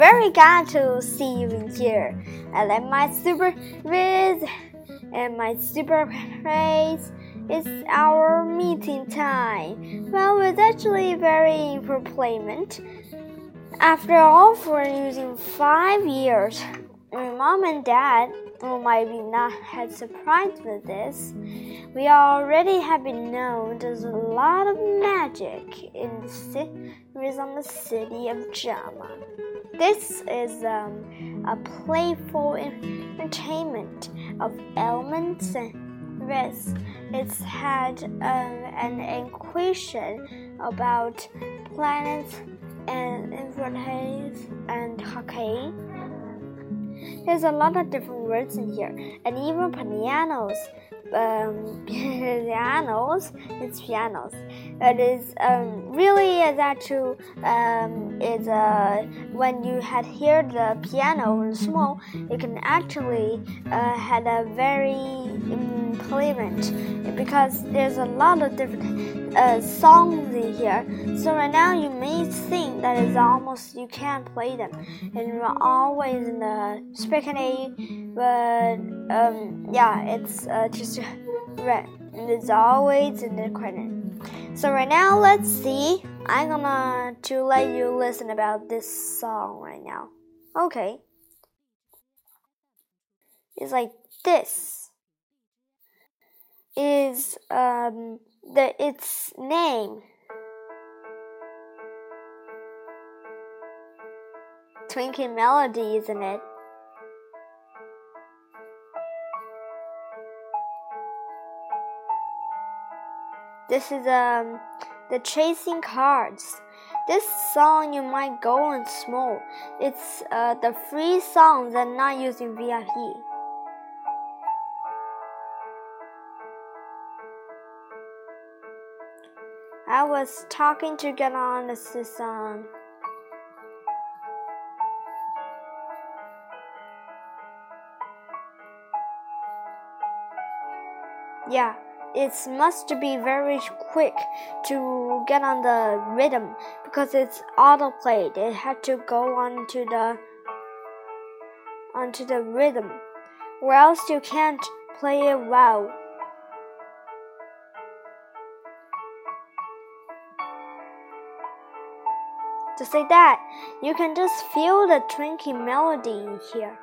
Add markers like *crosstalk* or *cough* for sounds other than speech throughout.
very glad to see you in here. I like my super Riz and my super praise. It's our meeting time. Well, it's actually very employment. After all, for using five years, my mom and dad might be not had surprised with this. We already have been known there's a lot of magic in the series on the city of Jama. This is um, a playful entertainment of elements and risks. It's had um, an equation about planets and infinities and hockey. There's a lot of different words in here, and even pianos. Um, *laughs* pianos, it's pianos. It is um, really that too. Um, is uh, when you had hear the piano in small, you can actually uh, had a very implement because there's a lot of different uh, songs in here. So right now you may think that it's almost you can't play them, and you're always in the speaking, but um, yeah, it's uh, just. And it's always in the credit. So right now, let's see. I'm gonna to let you listen about this song right now. Okay. It's like this. Is um the its name. Twinkling Melody, isn't it? This is um the chasing cards. This song you might go on small. It's uh, the free songs and not using VIP. I was talking to get on the song. Yeah it must be very quick to get on the rhythm because it's auto autoplayed. It had to go onto the onto the rhythm, or else you can't play it well. To say that, you can just feel the twinkling melody in here.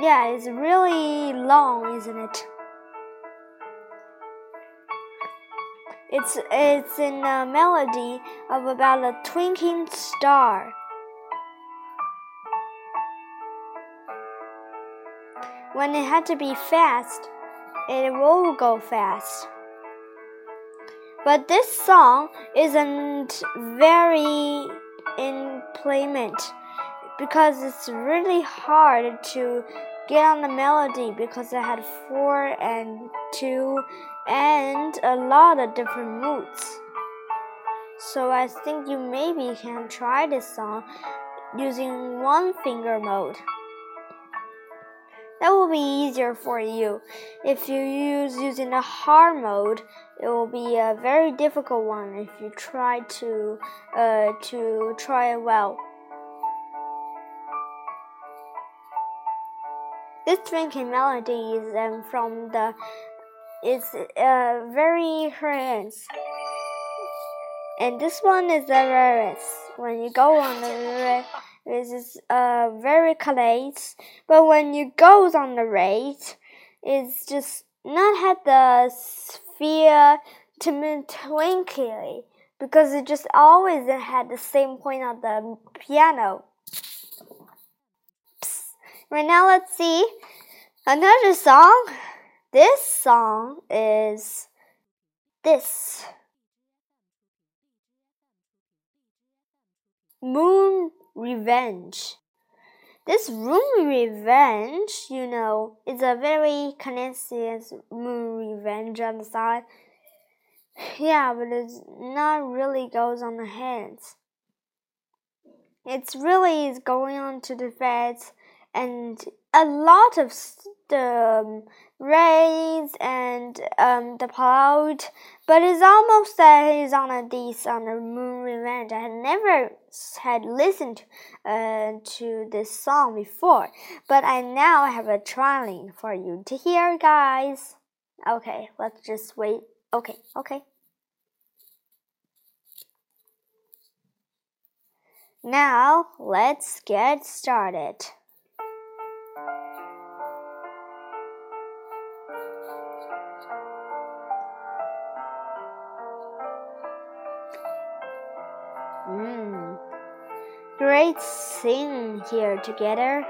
Yeah, it's really long, isn't it? It's it's in a melody of about a twinkling star. When it had to be fast, it will go fast. But this song isn't very in playment because it's really hard to get on the melody because it had four and two and a lot of different moods. So I think you maybe can try this song using one finger mode. That will be easier for you. If you use using the hard mode, it will be a very difficult one if you try to uh, to try it well. This drinking melody is um, from the it's uh, very hurts. And this one is the rarest. When you go on the this is uh, very close. But when you goes on the rate, it's just not had the sphere to move twinkly because it just always had the same point on the piano. Right now, let's see another song. This song is this Moon Revenge. This room Revenge, you know, is a very Canadian Moon Revenge on the side. Yeah, but it's not really goes on the hands. It's really is going on to the feds and a lot of the um, rays and um, the cloud, but it's almost that he's on a this on a moon revenge. I had never had listened uh, to this song before, but I now have a trying for you to hear, guys. Okay, let's just wait. Okay, okay. Now let's get started. Great singing here together.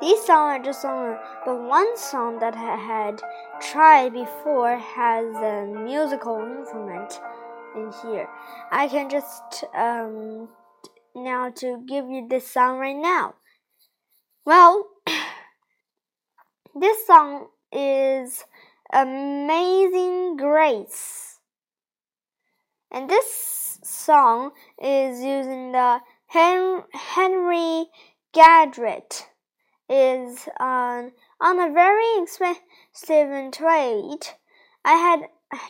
These songs are just on, but one song that I had tried before has a musical instrument in here. I can just um now to give you this song right now. Well, *clears throat* this song is Amazing Grace. And this song is using the Hen Henry Gadget is on on a very expensive trade. I had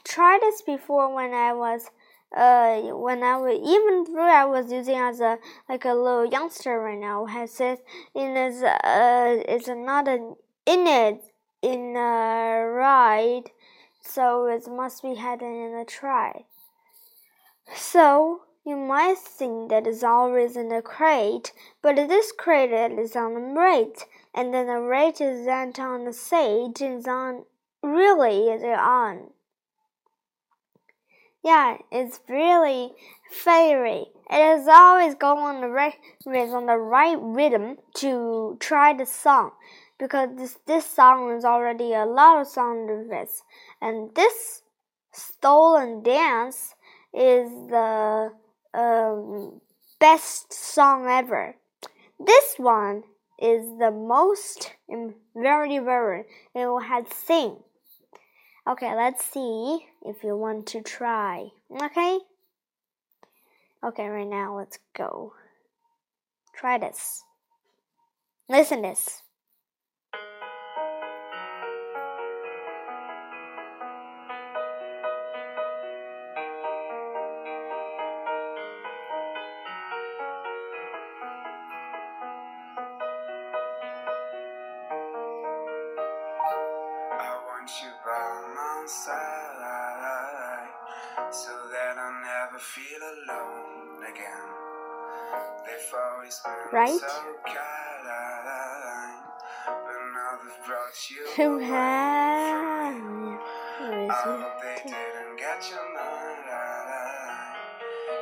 tried this before when I was uh when I was even though I was using as a like a little youngster right now has said in this uh it's not an in it in a ride so it must be hidden in a try. So you might think that it's always in a crate, but this crate is on the rate, and then the rate is not on the stage is on really is on. Yeah, it's really fairy. It is always going on the right on the right rhythm to try the song because this this song is already a lot of songs of this, and this stolen dance is the um, best song ever. This one is the most very very it has sing. Okay, let's see if you want to try. Okay? Okay, right now let's go. Try this. Listen this. Your mind.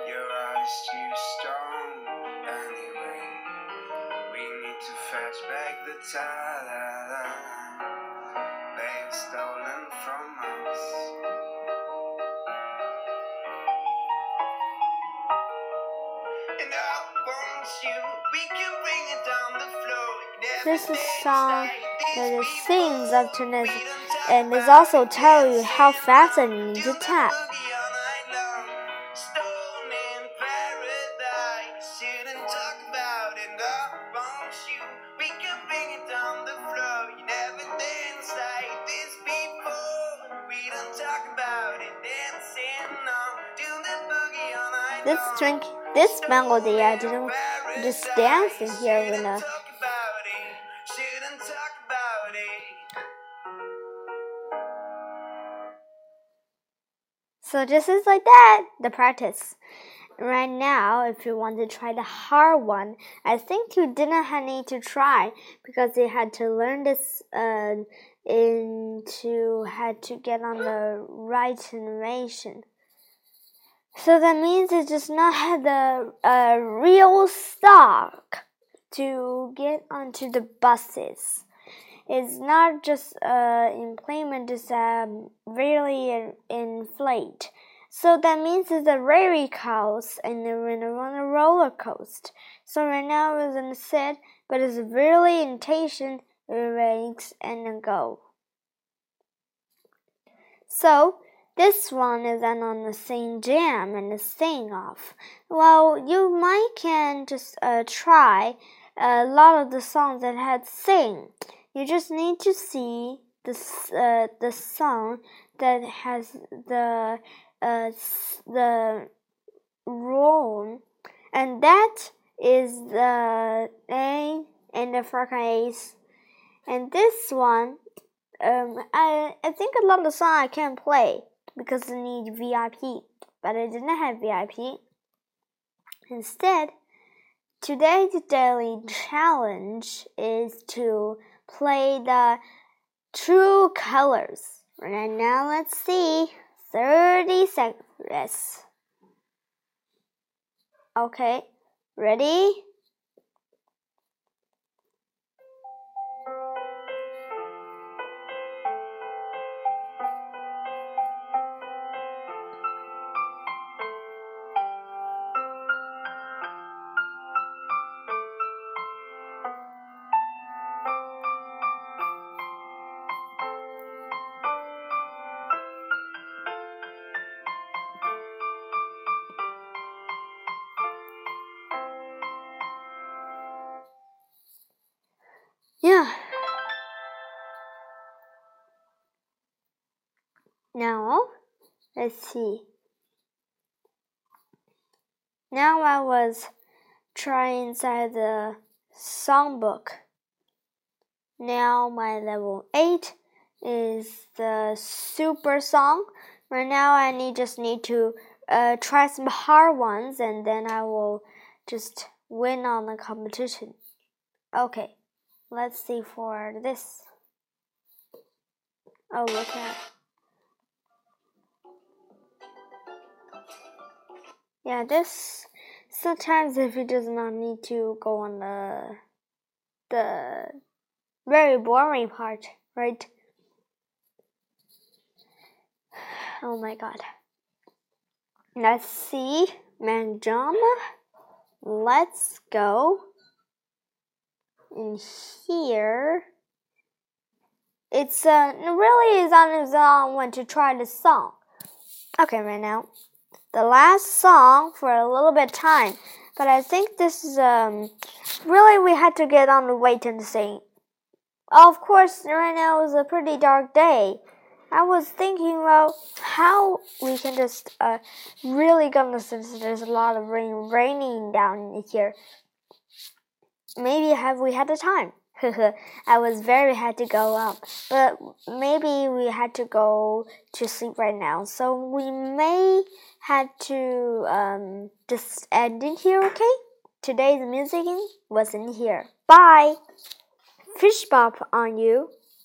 Your eyes too strong anyway. We need to fetch back the time This is a song that it sings up to this and it also tells you how fast you need to tap. This drink, this melody, I didn't just dancing here with a. So just is like that, the practice. Right now, if you want to try the hard one, I think you didn't have need to try because you had to learn this uh, into had to get on the right innovation. So that means it does not have the uh, real stock to get onto the buses. It's not just uh, implement is um, really inflate. So that means it's a very coast and they're on a roller coaster. So right now it's in the set, but it's really intention, race and a go. So This one is on the same jam and the sing off. Well, you might can just uh, try a lot of the songs that had sing. You just need to see the uh, the song that has the uh, the role, and that is the A and the frequency. And this one, um, I I think a lot of the song I can't play because I need VIP, but I didn't have VIP. Instead, today's daily challenge is to play the true colors. Right now, let's see. 30 seconds. Okay, ready? See. Now I was trying inside the songbook. Now my level 8 is the super song. Right now I need just need to uh, try some hard ones and then I will just win on the competition. Okay. Let's see for this. Oh, look at. Yeah, this sometimes if it does not need to go on the the very boring part, right? Oh my god. Let's see, Manjama. Let's go in here, it's uh, really is on his own when to try the song. Okay, right now, the last song for a little bit time, but I think this is um really we had to get on the wait and sing. Of course, right now is a pretty dark day. I was thinking, well, how we can just uh really gonna since there's a lot of rain raining down here maybe have we had the time? *laughs* I was very had to go up, but maybe we had to go to sleep right now. So we may had to um, just end in here, okay? Today's music was in here. Bye. Fish bop on you.